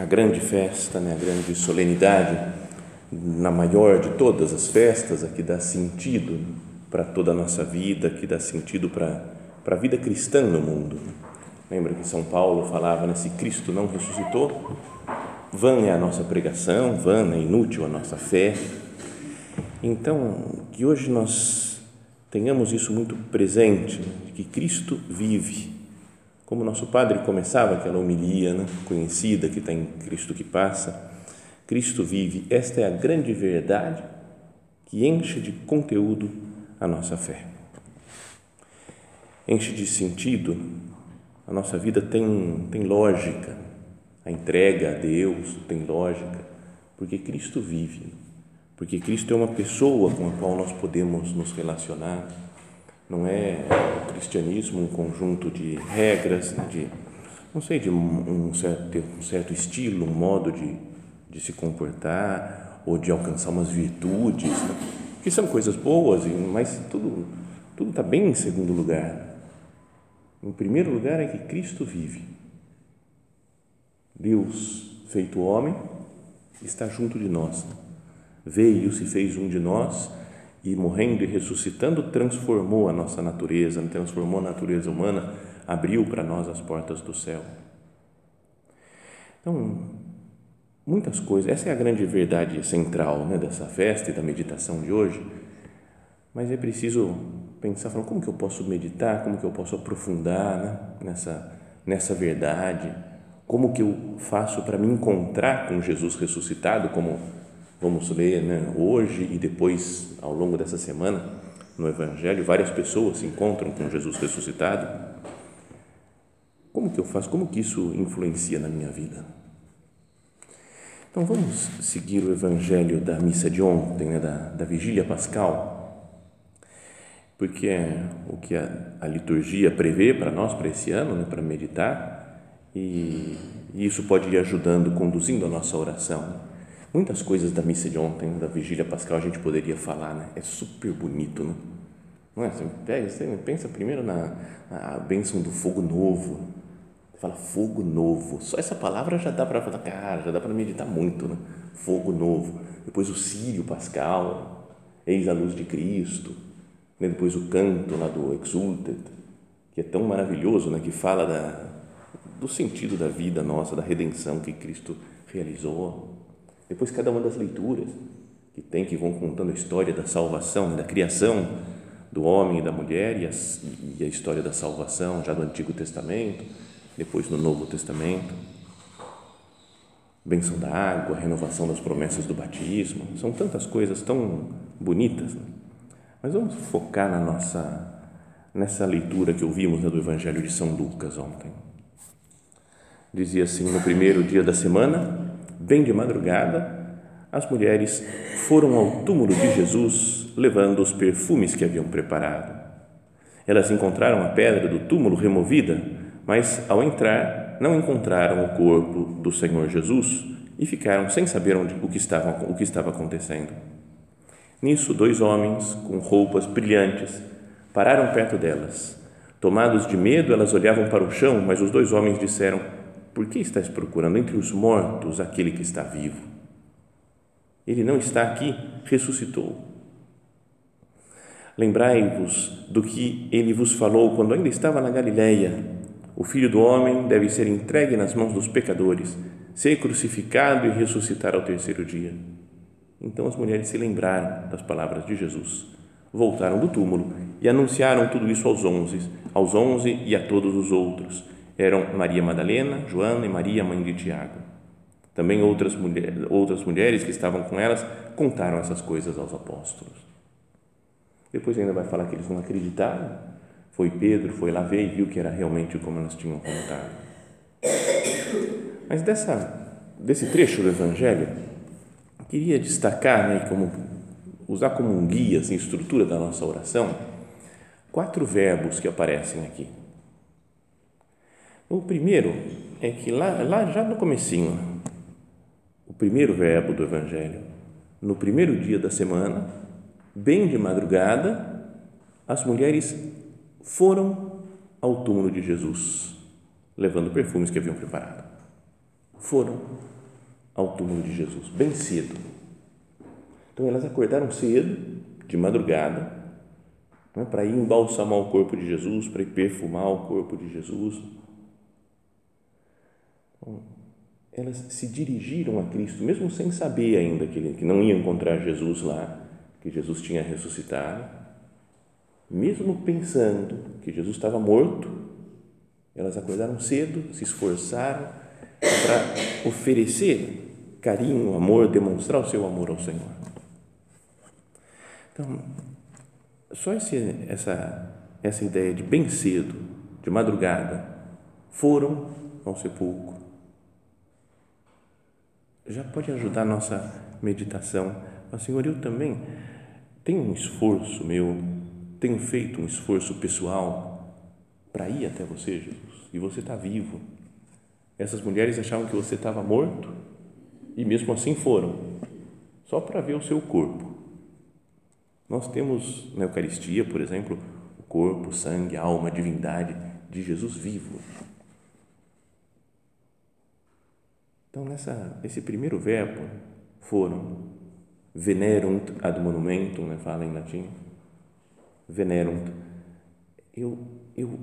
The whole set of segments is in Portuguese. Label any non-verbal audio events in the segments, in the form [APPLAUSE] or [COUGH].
a grande festa, né, a grande solenidade, na maior de todas as festas, a que dá sentido para toda a nossa vida, que dá sentido para, para a vida cristã no mundo. Lembra que São Paulo falava, né, se Cristo não ressuscitou, vã é a nossa pregação, vã é inútil a nossa fé. Então, que hoje nós tenhamos isso muito presente, né, que Cristo vive como nosso padre começava aquela homilia né, conhecida que está em Cristo que passa, Cristo vive. Esta é a grande verdade que enche de conteúdo a nossa fé. Enche de sentido, a nossa vida tem, tem lógica, a entrega a Deus tem lógica, porque Cristo vive, porque Cristo é uma pessoa com a qual nós podemos nos relacionar não é o cristianismo um conjunto de regras, né, de, não sei, de um certo, um certo estilo, um modo de, de se comportar ou de alcançar umas virtudes, né, que são coisas boas, mas tudo tudo está bem em segundo lugar. Em primeiro lugar é que Cristo vive. Deus, feito homem, está junto de nós. Veio, se fez um de nós e morrendo e ressuscitando transformou a nossa natureza, transformou a natureza humana, abriu para nós as portas do céu. Então, muitas coisas, essa é a grande verdade central né, dessa festa e da meditação de hoje, mas é preciso pensar, falar, como que eu posso meditar, como que eu posso aprofundar né, nessa, nessa verdade, como que eu faço para me encontrar com Jesus ressuscitado, como vamos ler né, hoje e depois, ao longo dessa semana, no Evangelho, várias pessoas se encontram com Jesus ressuscitado. Como que eu faço? Como que isso influencia na minha vida? Então vamos seguir o Evangelho da missa de ontem, né, da, da vigília pascal, porque é o que a, a liturgia prevê para nós, para esse ano, né, para meditar, e, e isso pode ir ajudando, conduzindo a nossa oração. Muitas coisas da missa de ontem, da vigília pascal, a gente poderia falar, né? É super bonito, né? Não é? Você, pega, você pensa primeiro na, na bênção do fogo novo. Fala fogo novo. Só essa palavra já dá para falar, cara, já dá para meditar muito, né? Fogo novo. Depois o sírio pascal, eis a luz de Cristo. Né? Depois o canto lá do Exultet, que é tão maravilhoso, né? Que fala da, do sentido da vida nossa, da redenção que Cristo realizou depois, cada uma das leituras que tem, que vão contando a história da salvação, da criação do homem e da mulher e, as, e a história da salvação já do Antigo Testamento, depois no Novo Testamento. Benção da água, renovação das promessas do batismo, são tantas coisas tão bonitas. Né? Mas vamos focar na nossa nessa leitura que ouvimos né, do Evangelho de São Lucas ontem. Dizia assim: no primeiro dia da semana, bem de madrugada, as mulheres foram ao túmulo de Jesus levando os perfumes que haviam preparado. Elas encontraram a pedra do túmulo removida, mas ao entrar não encontraram o corpo do Senhor Jesus e ficaram sem saber onde, o, que estava, o que estava acontecendo. Nisso, dois homens com roupas brilhantes pararam perto delas. Tomados de medo, elas olhavam para o chão, mas os dois homens disseram: por que estás procurando entre os mortos aquele que está vivo? Ele não está aqui, ressuscitou. Lembrai-vos do que ele vos falou quando ainda estava na Galileia. O filho do homem deve ser entregue nas mãos dos pecadores, ser crucificado e ressuscitar ao terceiro dia. Então as mulheres se lembraram das palavras de Jesus, voltaram do túmulo e anunciaram tudo isso aos onze, aos onze e a todos os outros. Eram Maria Madalena, Joana e Maria, mãe de Tiago. Também outras, mulher, outras mulheres que estavam com elas contaram essas coisas aos apóstolos. Depois ainda vai falar que eles não acreditaram. Foi Pedro, foi lá ver e viu que era realmente como elas tinham contado. Mas dessa, desse trecho do Evangelho, queria destacar, né, como, usar como um guia, assim, estrutura da nossa oração, quatro verbos que aparecem aqui. O primeiro é que lá, lá já no comecinho, o primeiro verbo do Evangelho, no primeiro dia da semana, bem de madrugada, as mulheres foram ao túmulo de Jesus, levando perfumes que haviam preparado. Foram ao túmulo de Jesus, bem cedo. Então elas acordaram cedo, de madrugada, né, para ir embalsamar o corpo de Jesus, para ir perfumar o corpo de Jesus. Então, elas se dirigiram a Cristo, mesmo sem saber ainda que, que não iam encontrar Jesus lá, que Jesus tinha ressuscitado, mesmo pensando que Jesus estava morto, elas acordaram cedo, se esforçaram para oferecer carinho, amor, demonstrar o seu amor ao Senhor. Então, só esse, essa, essa ideia de bem cedo, de madrugada, foram ao sepulcro, já pode ajudar a nossa meditação. Mas, Senhor, eu também tenho um esforço meu, tenho feito um esforço pessoal para ir até você, Jesus, e você está vivo. Essas mulheres achavam que você estava morto e mesmo assim foram, só para ver o seu corpo. Nós temos na Eucaristia, por exemplo, o corpo, sangue, alma, divindade de Jesus vivo. Então, nessa, esse primeiro verbo, foram, venerunt ad monumentum, né, fala em latim, venerunt, eu, eu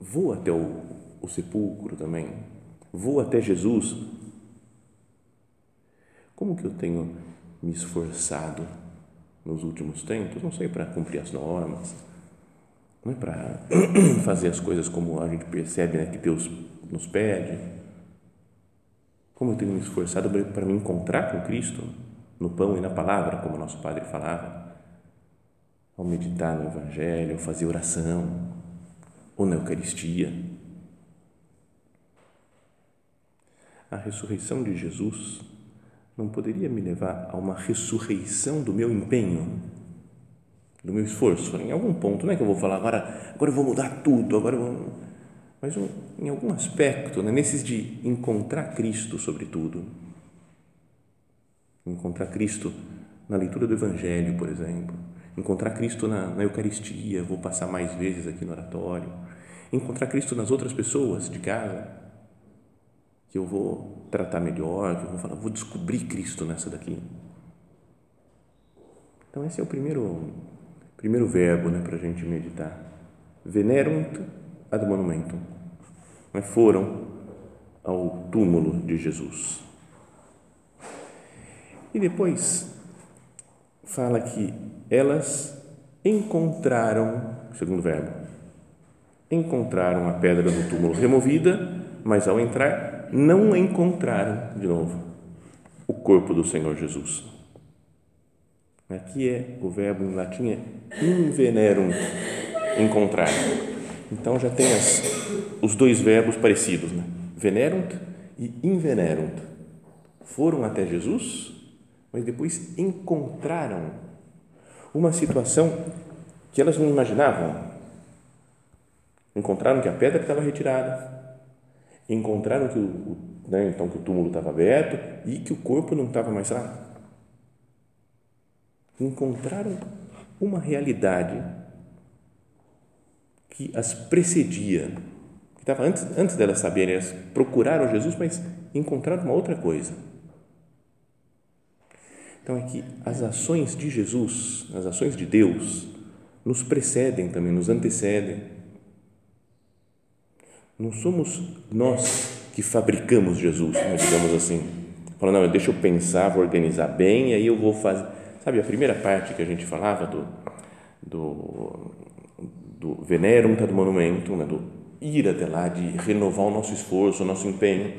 vou até o, o sepulcro também, vou até Jesus. Como que eu tenho me esforçado nos últimos tempos? Não sei, para cumprir as normas, não é para [CLEARS THROAT] fazer as coisas como a gente percebe né, que Deus nos pede, como eu tenho me esforçado para me encontrar com Cristo no pão e na palavra, como nosso Padre falava, ao meditar no Evangelho, ao fazer oração, ou na Eucaristia. A ressurreição de Jesus não poderia me levar a uma ressurreição do meu empenho, do meu esforço. Em algum ponto, não é que eu vou falar agora, agora eu vou mudar tudo, agora eu vou mas em algum aspecto, né, nesses de encontrar Cristo, sobretudo. Encontrar Cristo na leitura do Evangelho, por exemplo. Encontrar Cristo na, na Eucaristia, vou passar mais vezes aqui no oratório. Encontrar Cristo nas outras pessoas de casa, que eu vou tratar melhor, que eu vou falar, vou descobrir Cristo nessa daqui. Então, esse é o primeiro, primeiro verbo né, para a gente meditar. Venerunt ad monumentum foram ao túmulo de Jesus. E depois fala que elas encontraram, segundo verbo, encontraram a pedra do túmulo removida, mas ao entrar não encontraram de novo o corpo do Senhor Jesus. Aqui é o verbo em latim é invenerum, encontrar. Então já tem as, os dois verbos parecidos, né? venerunt e invenerunt. Foram até Jesus, mas depois encontraram uma situação que elas não imaginavam. Encontraram que a pedra estava retirada, encontraram que o, né, então que o túmulo estava aberto e que o corpo não estava mais lá. Encontraram uma realidade que as precedia, estava antes, antes delas saberem, elas procuraram Jesus, mas encontraram uma outra coisa. Então é que as ações de Jesus, as ações de Deus, nos precedem também, nos antecedem. Não somos nós que fabricamos Jesus, né, digamos assim. Fala, não, deixa eu pensar, vou organizar bem, e aí eu vou fazer. Sabe, a primeira parte que a gente falava do, do, do venerum do monumento, né, do ir até lá, de renovar o nosso esforço, o nosso empenho.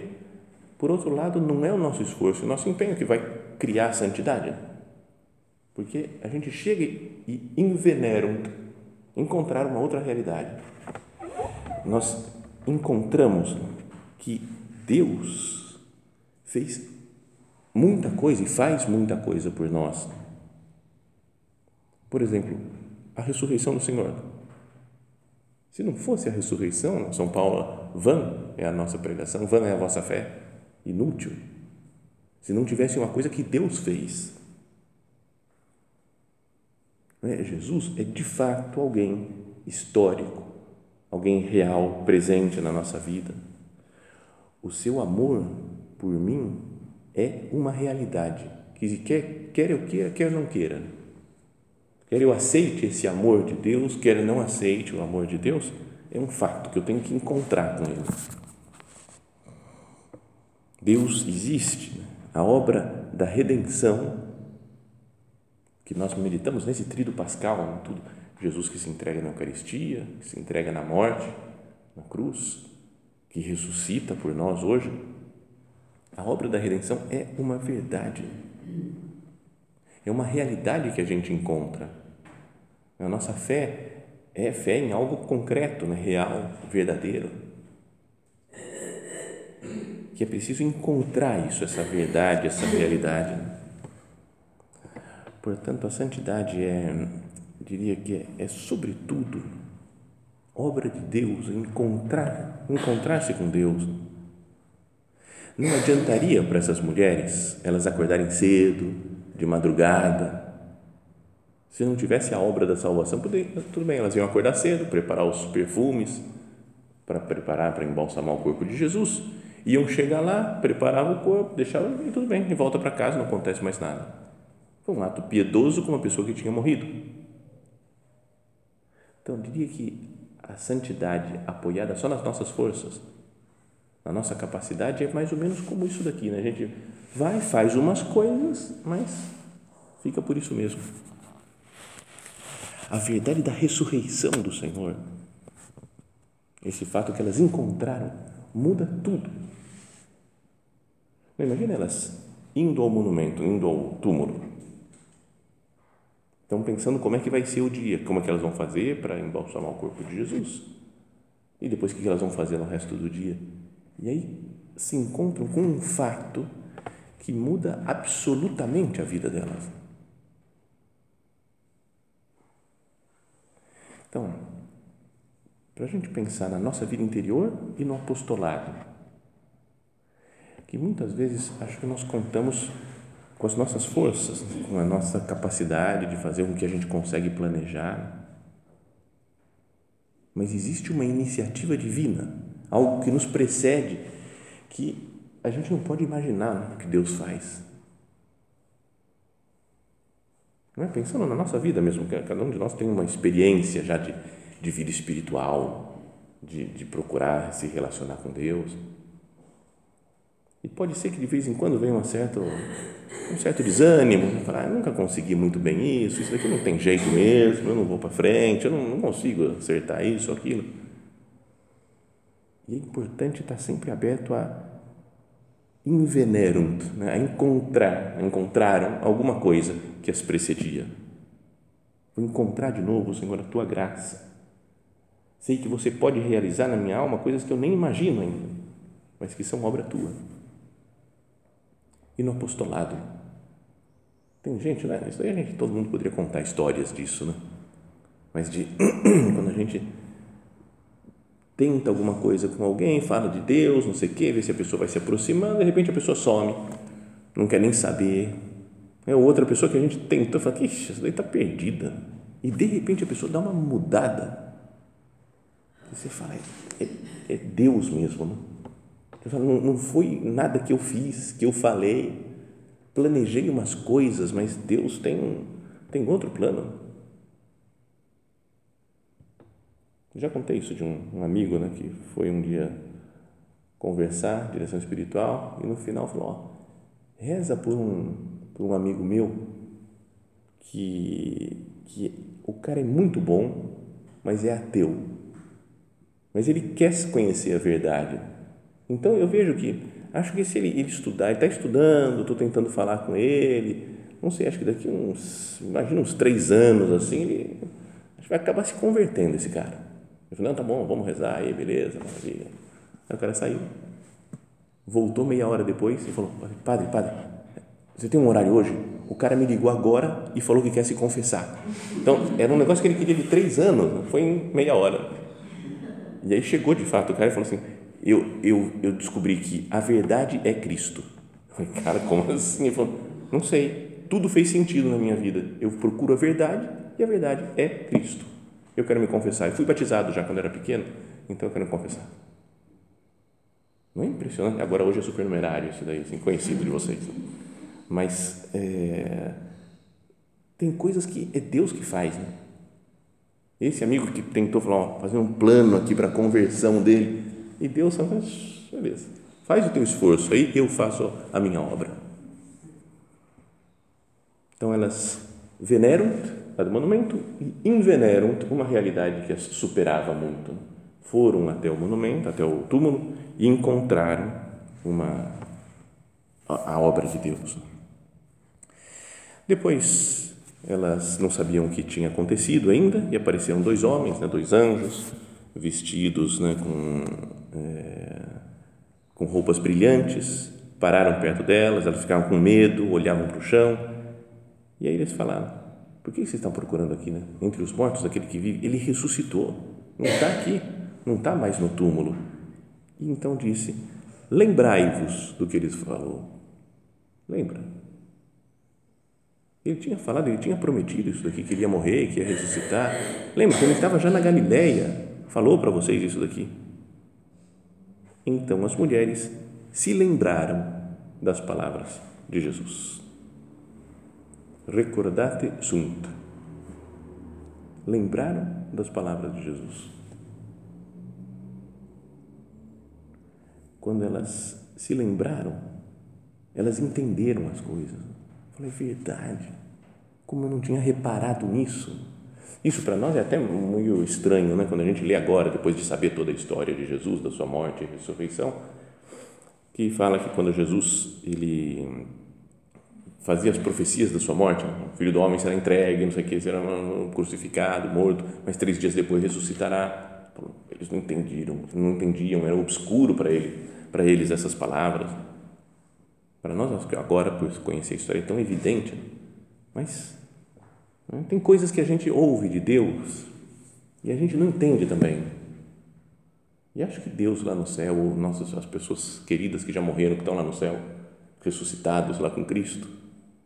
Por outro lado, não é o nosso esforço, o nosso empenho que vai criar a santidade. Porque a gente chega e enveneram encontrar uma outra realidade. Nós encontramos que Deus fez muita coisa e faz muita coisa por nós. Por exemplo, a ressurreição do Senhor. Se não fosse a ressurreição, São Paulo, vã é a nossa pregação, vã é a vossa fé, inútil. Se não tivesse uma coisa que Deus fez. É? Jesus é de fato alguém histórico, alguém real, presente na nossa vida. O seu amor por mim é uma realidade que quer, quer eu queira, quer não queira. Quer eu aceite esse amor de Deus, quer não aceite o amor de Deus, é um fato que eu tenho que encontrar com Ele. Deus existe, né? a obra da redenção que nós meditamos nesse trido pascal, tudo Jesus que se entrega na Eucaristia, que se entrega na morte, na cruz, que ressuscita por nós hoje. A obra da redenção é uma verdade. É uma realidade que a gente encontra. A nossa fé é fé em algo concreto, né? real, verdadeiro. Que é preciso encontrar isso, essa verdade, essa realidade. Portanto, a santidade é, diria que é, é sobretudo obra de Deus, encontrar, encontrar-se com Deus. Não adiantaria para essas mulheres elas acordarem cedo, de madrugada. Se não tivesse a obra da salvação, poderia, tudo bem, elas iam acordar cedo, preparar os perfumes para preparar, para embalsamar o corpo de Jesus. Iam chegar lá, preparavam o corpo, deixavam e tudo bem, e volta para casa, não acontece mais nada. Foi um ato piedoso com uma pessoa que tinha morrido. Então, eu diria que a santidade apoiada só nas nossas forças, na nossa capacidade, é mais ou menos como isso daqui, né? A gente vai, faz umas coisas, mas fica por isso mesmo. A verdade da ressurreição do Senhor, esse fato que elas encontraram, muda tudo. Imagina elas indo ao monumento, indo ao túmulo, Estão pensando como é que vai ser o dia, como é que elas vão fazer para embalsamar o corpo de Jesus. E depois o que elas vão fazer no resto do dia. E aí se encontram com um fato que muda absolutamente a vida delas. Então, para a gente pensar na nossa vida interior e no apostolado, que muitas vezes acho que nós contamos com as nossas forças, com a nossa capacidade de fazer o que a gente consegue planejar. Mas existe uma iniciativa divina, algo que nos precede, que a gente não pode imaginar o que Deus faz. Não é? Pensando na nossa vida mesmo, cada um de nós tem uma experiência já de, de vida espiritual, de, de procurar se relacionar com Deus. E pode ser que de vez em quando venha um certo, um certo desânimo, falar, ah, nunca consegui muito bem isso, isso daqui não tem jeito mesmo, eu não vou para frente, eu não, não consigo acertar isso aquilo. E é importante estar sempre aberto a invenerunt, né? a encontrar, encontraram alguma coisa que as precedia. Vou encontrar de novo, Senhor, a tua graça. Sei que você pode realizar na minha alma coisas que eu nem imagino ainda, mas que são obra tua e no apostolado. Tem gente, né? Isso aí a gente, todo mundo poderia contar histórias disso, né? Mas de [CLEARS THROAT] quando a gente tenta alguma coisa com alguém, fala de Deus, não sei o quê, vê se a pessoa vai se aproximando, de repente a pessoa some, não quer nem saber. É outra pessoa que a gente tentou, fala, ixi, essa daí está perdida. E de repente a pessoa dá uma mudada. Você fala, é, é Deus mesmo, né? Não, não foi nada que eu fiz, que eu falei. Planejei umas coisas, mas Deus tem, tem outro plano. Já contei isso de um, um amigo né, que foi um dia conversar, direção espiritual, e no final falou: ó, reza por um, por um amigo meu que, que o cara é muito bom, mas é ateu. Mas ele quer conhecer a verdade. Então eu vejo que, acho que se ele, ele estudar, ele está estudando, estou tentando falar com ele, não sei, acho que daqui uns, imagina uns três anos assim, ele vai acabar se convertendo esse cara. Eu falei, não, tá bom, vamos rezar aí, beleza, maravilha. Aí o cara saiu, voltou meia hora depois e falou, padre, padre, você tem um horário hoje? O cara me ligou agora e falou que quer se confessar. Então, era um negócio que ele queria de três anos, foi em meia hora. E aí chegou de fato o cara e falou assim, eu, eu, eu descobri que a verdade é Cristo. Eu falei, cara, como assim? Ele falou, não sei, tudo fez sentido na minha vida. Eu procuro a verdade e a verdade é Cristo. Eu quero me confessar. Eu fui batizado já quando era pequeno, então eu quero me confessar. Não é impressionante? Agora hoje é supernumerário isso daí, assim, conhecido de vocês. Mas é, tem coisas que é Deus que faz. Né? Esse amigo que tentou falar, ó, fazer um plano aqui para a conversão dele, e Deus fala, beleza, faz o teu esforço aí, eu faço a minha obra. Então elas veneram do monumento e inveneram uma realidade que as superava muito. Foram até o monumento, até o túmulo e encontraram uma a, a obra de Deus. Depois elas não sabiam o que tinha acontecido ainda e apareceram dois homens, né, dois anjos vestidos né, com é, com roupas brilhantes, pararam perto delas, elas ficavam com medo, olhavam para o chão e aí eles falaram por que vocês estão procurando aqui, né? Entre os mortos, aquele que vive, ele ressuscitou, não está aqui, não está mais no túmulo. E então disse: Lembrai-vos do que ele falou. Lembra? Ele tinha falado, ele tinha prometido isso daqui, que ele ia morrer, que ia ressuscitar. Lembra, quando ele estava já na Galileia, falou para vocês isso daqui. Então as mulheres se lembraram das palavras de Jesus recordate sunt. Lembraram das palavras de Jesus. Quando elas se lembraram, elas entenderam as coisas. Falei, verdade. Como eu não tinha reparado nisso. Isso para nós é até meio estranho, né? Quando a gente lê agora, depois de saber toda a história de Jesus, da sua morte e ressurreição, que fala que quando Jesus ele fazia as profecias da sua morte, o filho do homem será entregue, não sei o que, será crucificado, morto, mas três dias depois ressuscitará. Eles não entendiam, não entendiam, era obscuro para ele, para eles essas palavras. Para nós agora, por conhecer a história, é tão evidente, mas né, tem coisas que a gente ouve de Deus e a gente não entende também. E acho que Deus lá no céu, nossas as pessoas queridas que já morreram, que estão lá no céu, ressuscitados lá com Cristo,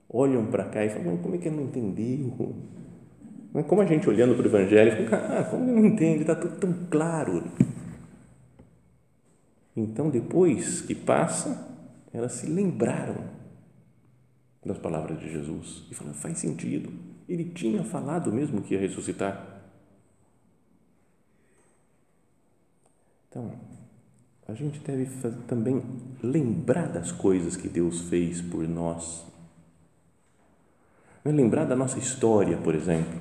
olham para cá e falam, como é que ele não entendeu? [LAUGHS] Mas como a gente olhando para o Evangelho, fala, ah, como ele não entende, está tudo tão claro. Então, depois que passa, elas se lembraram das palavras de Jesus e falaram, faz sentido, ele tinha falado mesmo que ia ressuscitar. Então, a gente deve também lembrar das coisas que Deus fez por nós é lembrar da nossa história, por exemplo.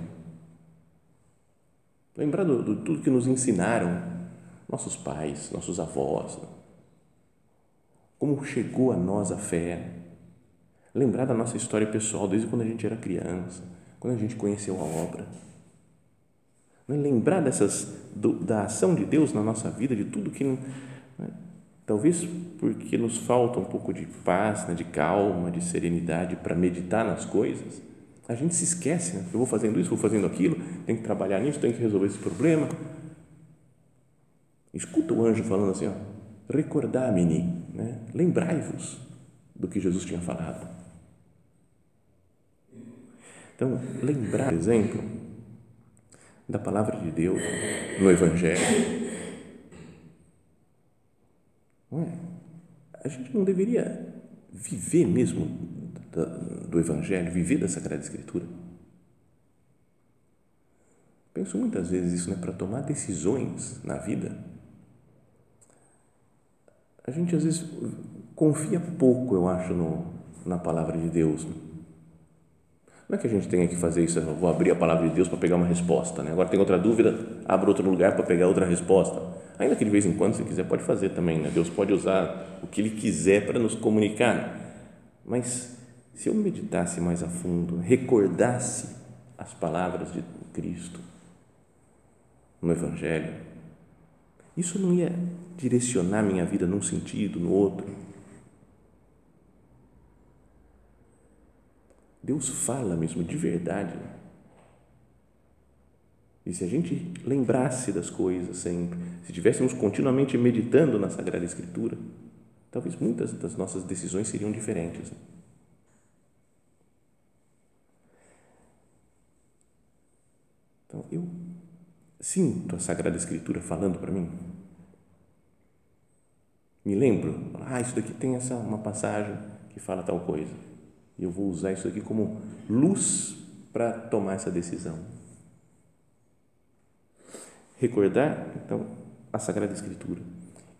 Lembrar de tudo que nos ensinaram nossos pais, nossos avós. Como chegou a nós a fé. Lembrar da nossa história pessoal desde quando a gente era criança, quando a gente conheceu a obra. É lembrar dessas, do, da ação de Deus na nossa vida, de tudo que. Né? Talvez porque nos falta um pouco de paz, né, de calma, de serenidade para meditar nas coisas a gente se esquece, né? eu vou fazendo isso, vou fazendo aquilo, tenho que trabalhar nisso, tenho que resolver esse problema. Escuta o anjo falando assim, recordar-me, né? lembrai-vos do que Jesus tinha falado. Então, lembrar, por exemplo, da palavra de Deus no Evangelho. Não é? A gente não deveria viver mesmo do Evangelho, viver da Sagrada Escritura? Penso muitas vezes isso, né? Para tomar decisões na vida, a gente às vezes confia pouco, eu acho, no, na palavra de Deus. Não é que a gente tenha que fazer isso, eu vou abrir a palavra de Deus para pegar uma resposta. Né? Agora tem outra dúvida, abra outro lugar para pegar outra resposta. Ainda que de vez em quando, se quiser, pode fazer também. Né? Deus pode usar o que Ele quiser para nos comunicar. Mas se eu meditasse mais a fundo, recordasse as palavras de Cristo no Evangelho, isso não ia direcionar minha vida num sentido, no outro. Deus fala mesmo de verdade. E se a gente lembrasse das coisas sempre, se estivéssemos continuamente meditando na Sagrada Escritura, talvez muitas das nossas decisões seriam diferentes. Então, eu sinto a Sagrada Escritura falando para mim. Me lembro, ah, isso daqui tem essa uma passagem que fala tal coisa. E eu vou usar isso aqui como luz para tomar essa decisão. Recordar, então, a Sagrada Escritura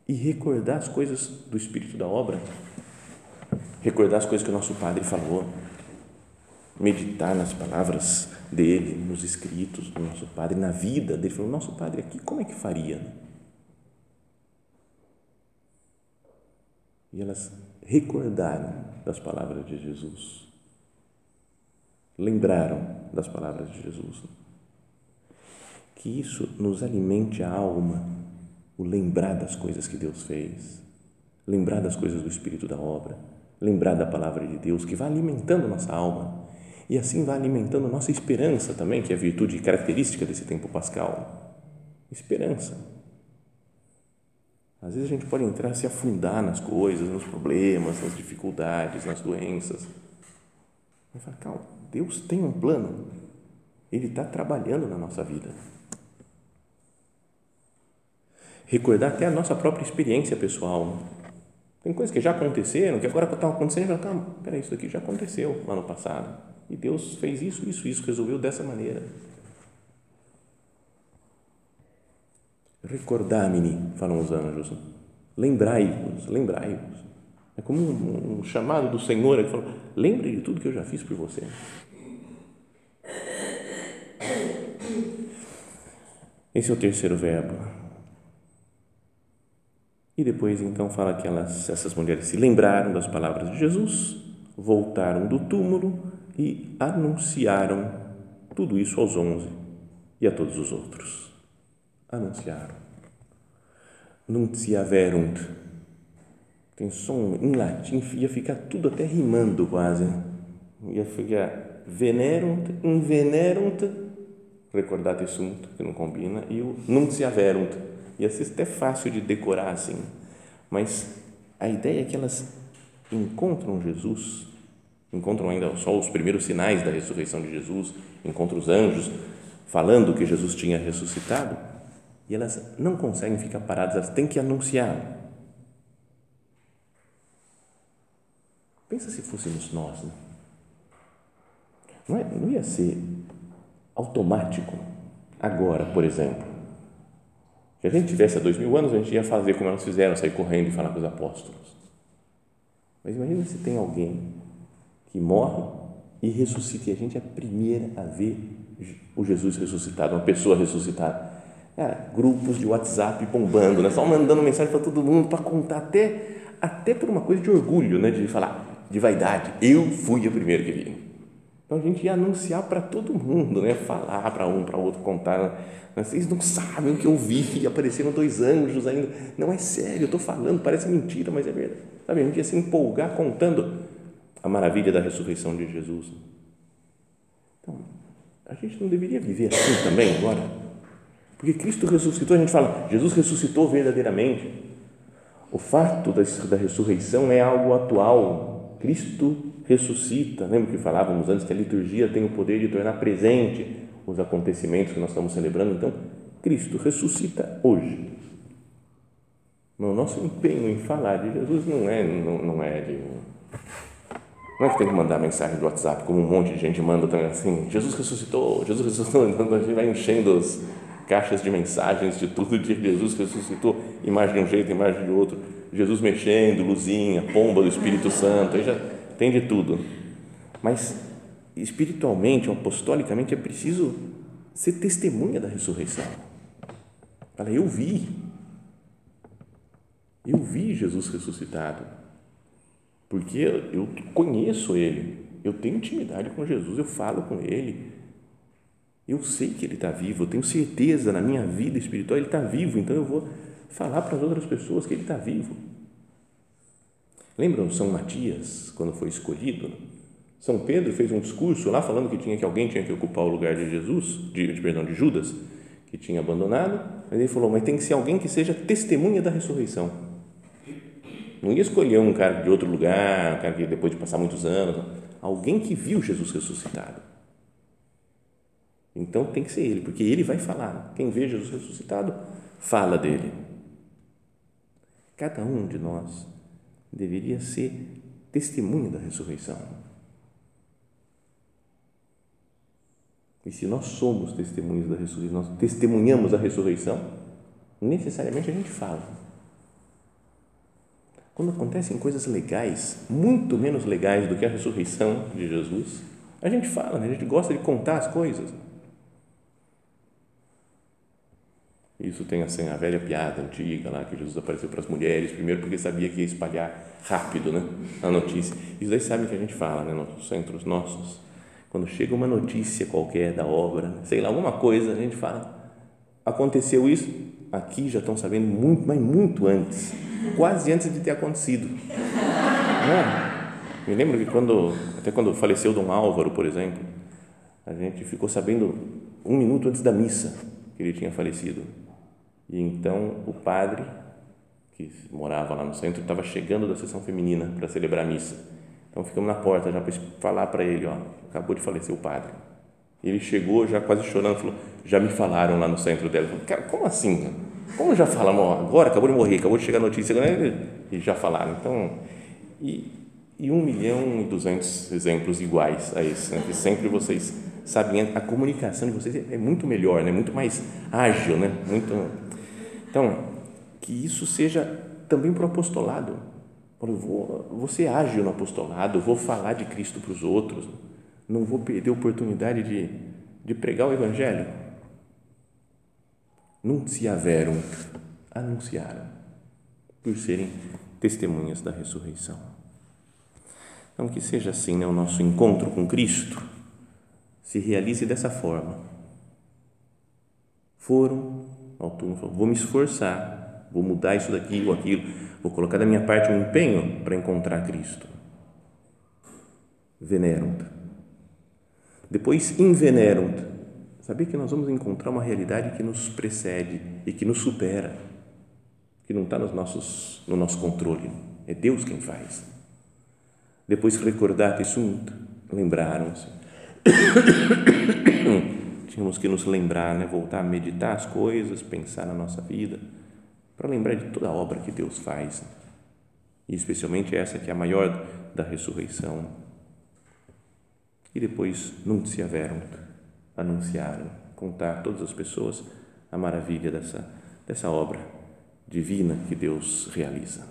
e recordar as coisas do espírito da obra, recordar as coisas que o nosso Padre falou, meditar nas palavras dele, nos escritos do nosso Padre, na vida dele. Falou, nosso Padre aqui, como é que faria? E elas recordaram das palavras de Jesus. Lembraram das palavras de Jesus. Que isso nos alimente a alma, o lembrar das coisas que Deus fez, lembrar das coisas do Espírito da obra, lembrar da palavra de Deus, que vai alimentando nossa alma e assim vai alimentando nossa esperança também, que é a virtude característica desse tempo pascal. Esperança. Às vezes a gente pode entrar se afundar nas coisas, nos problemas, nas dificuldades, nas doenças. Mas fala, calma, Deus tem um plano. Ele está trabalhando na nossa vida. Recordar até a nossa própria experiência pessoal. Tem coisas que já aconteceram, que agora estão acontecendo, e fala, calma, peraí, isso daqui já aconteceu no ano passado e Deus fez isso, isso, isso, resolveu dessa maneira. Recordai-me, falam os anjos. Lembrai-vos, lembrai-vos. É como um, um, chamado do Senhor que fala: lembre de tudo que eu já fiz por você. Esse é o terceiro verbo. E depois então fala que elas, essas mulheres se lembraram das palavras de Jesus, voltaram do túmulo e anunciaram tudo isso aos onze e a todos os outros. Anunciaram. Nuntiaverunt. Tem som em latim, ia ficar tudo até rimando quase. Ia ficar venerunt, invenerunt, recordate sunt, que não combina, e o nuntiaverunt. Ia ser até fácil de decorar assim. Mas a ideia é que elas encontram Jesus encontram ainda só os primeiros sinais da ressurreição de Jesus, encontram os anjos falando que Jesus tinha ressuscitado e elas não conseguem ficar paradas, elas têm que anunciar. Pensa se fôssemos nós, né? não, é, não ia ser automático agora, por exemplo. Se a gente tivesse há dois mil anos, a gente ia fazer como elas fizeram, sair correndo e falar com os apóstolos. Mas imagina se tem alguém que morre e ressuscita. E a gente é a primeira a ver o Jesus ressuscitado, uma pessoa ressuscitada. Grupos de WhatsApp bombando, né? só mandando mensagem para todo mundo para contar até, até por uma coisa de orgulho, né? de falar, de vaidade. Eu fui o primeiro que vi. Então a gente ia anunciar para todo mundo, né? falar para um, para outro, contar. Né? Vocês não sabem o que eu vi, [LAUGHS] apareceram dois anjos ainda. Não é sério, eu estou falando, parece mentira, mas é verdade. Sabe, a gente ia se empolgar contando a maravilha da ressurreição de Jesus. Então, a gente não deveria viver assim também agora? Porque Cristo ressuscitou, a gente fala, Jesus ressuscitou verdadeiramente. O fato da, da ressurreição é algo atual. Cristo ressuscita. Lembra que falávamos antes que a liturgia tem o poder de tornar presente os acontecimentos que nós estamos celebrando? Então, Cristo ressuscita hoje. Mas o nosso empenho em falar de Jesus não é, não, não é de não é que tem que mandar mensagem do WhatsApp, como um monte de gente manda também assim, Jesus ressuscitou, Jesus ressuscitou, então a gente vai enchendo os, caixas de mensagens de tudo de Jesus ressuscitou, imagem de um jeito, imagem de outro, Jesus mexendo, luzinha, pomba do Espírito Santo, aí já tem de tudo. Mas espiritualmente, apostolicamente, é preciso ser testemunha da ressurreição. Fala, eu vi. Eu vi Jesus ressuscitado. Porque eu conheço Ele. Eu tenho intimidade com Jesus, eu falo com Ele. Eu sei que Ele está vivo, eu tenho certeza na minha vida espiritual, Ele está vivo, então eu vou falar para as outras pessoas que Ele está vivo. Lembram São Matias, quando foi escolhido? São Pedro fez um discurso lá falando que tinha que alguém tinha que ocupar o lugar de Jesus, de, de perdão, de Judas, que tinha abandonado. Mas ele falou: mas tem que ser alguém que seja testemunha da ressurreição. Não ia escolher um cara de outro lugar, um cara que depois de passar muitos anos, alguém que viu Jesus ressuscitado. Então tem que ser ele, porque ele vai falar. Quem vê Jesus ressuscitado fala dele. Cada um de nós deveria ser testemunha da ressurreição. E se nós somos testemunhas da ressurreição, nós testemunhamos a ressurreição, necessariamente a gente fala. Quando acontecem coisas legais, muito menos legais do que a ressurreição de Jesus, a gente fala, né? a gente gosta de contar as coisas. Isso tem assim, a velha piada antiga lá que Jesus apareceu para as mulheres, primeiro porque sabia que ia espalhar rápido né, a notícia. Isso daí sabe que a gente fala né, nos centros nossos quando chega uma notícia qualquer da obra, sei lá, alguma coisa, a gente fala, aconteceu isso, aqui já estão sabendo muito, mas muito antes, quase antes de ter acontecido. Não, me lembro que quando, até quando faleceu Dom Álvaro, por exemplo, a gente ficou sabendo um minuto antes da missa que ele tinha falecido. E então o padre, que morava lá no centro, estava chegando da sessão feminina para celebrar a missa então ficamos na porta já para falar para ele, ó, acabou de falecer o padre. Ele chegou já quase chorando, falou, já me falaram lá no centro dela. Falei, cara, como assim? Como já falamos agora? Acabou de morrer, acabou de chegar a notícia e já falaram. Então, e, e um milhão e duzentos exemplos iguais a esse, né? que sempre vocês sabem, a comunicação de vocês é muito melhor, né? muito mais ágil, né? muito. Então, que isso seja também para o apostolado eu vou, vou ser ágil no apostolado, vou falar de Cristo para os outros, não vou perder a oportunidade de, de pregar o Evangelho. Nunciaverum, anunciaram, por serem testemunhas da ressurreição. Então, que seja assim né, o nosso encontro com Cristo, se realize dessa forma. Foram, turno falou, vou me esforçar, vou mudar isso daqui ou aquilo Vou colocar da minha parte um empenho para encontrar Cristo. Venerunt. Depois, invenerunt. Saber que nós vamos encontrar uma realidade que nos precede e que nos supera, que não está nos nossos, no nosso controle. É Deus quem faz. Depois, recordate sunt. Lembraram-se. [COUGHS] Tínhamos que nos lembrar, né? voltar a meditar as coisas, pensar na nossa vida para lembrar de toda a obra que Deus faz, e especialmente essa que é a maior da ressurreição. E depois, nunciaveram, anunciaram, contar a todas as pessoas a maravilha dessa, dessa obra divina que Deus realiza.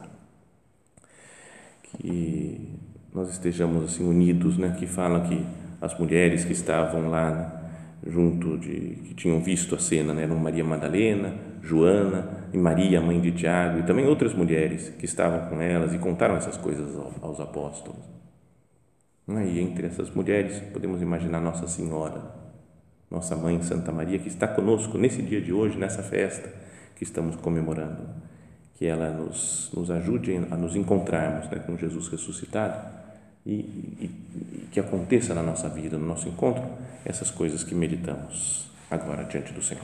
Que nós estejamos assim unidos, né? Que fala que as mulheres que estavam lá né, junto de que tinham visto a cena, né? Eram Maria Madalena, Joana e Maria, mãe de Tiago, e também outras mulheres que estavam com elas e contaram essas coisas aos apóstolos. E entre essas mulheres, podemos imaginar Nossa Senhora, nossa mãe Santa Maria, que está conosco nesse dia de hoje, nessa festa que estamos comemorando. Que ela nos, nos ajude a nos encontrarmos né, com Jesus ressuscitado e, e, e que aconteça na nossa vida, no nosso encontro, essas coisas que meditamos agora diante do Senhor.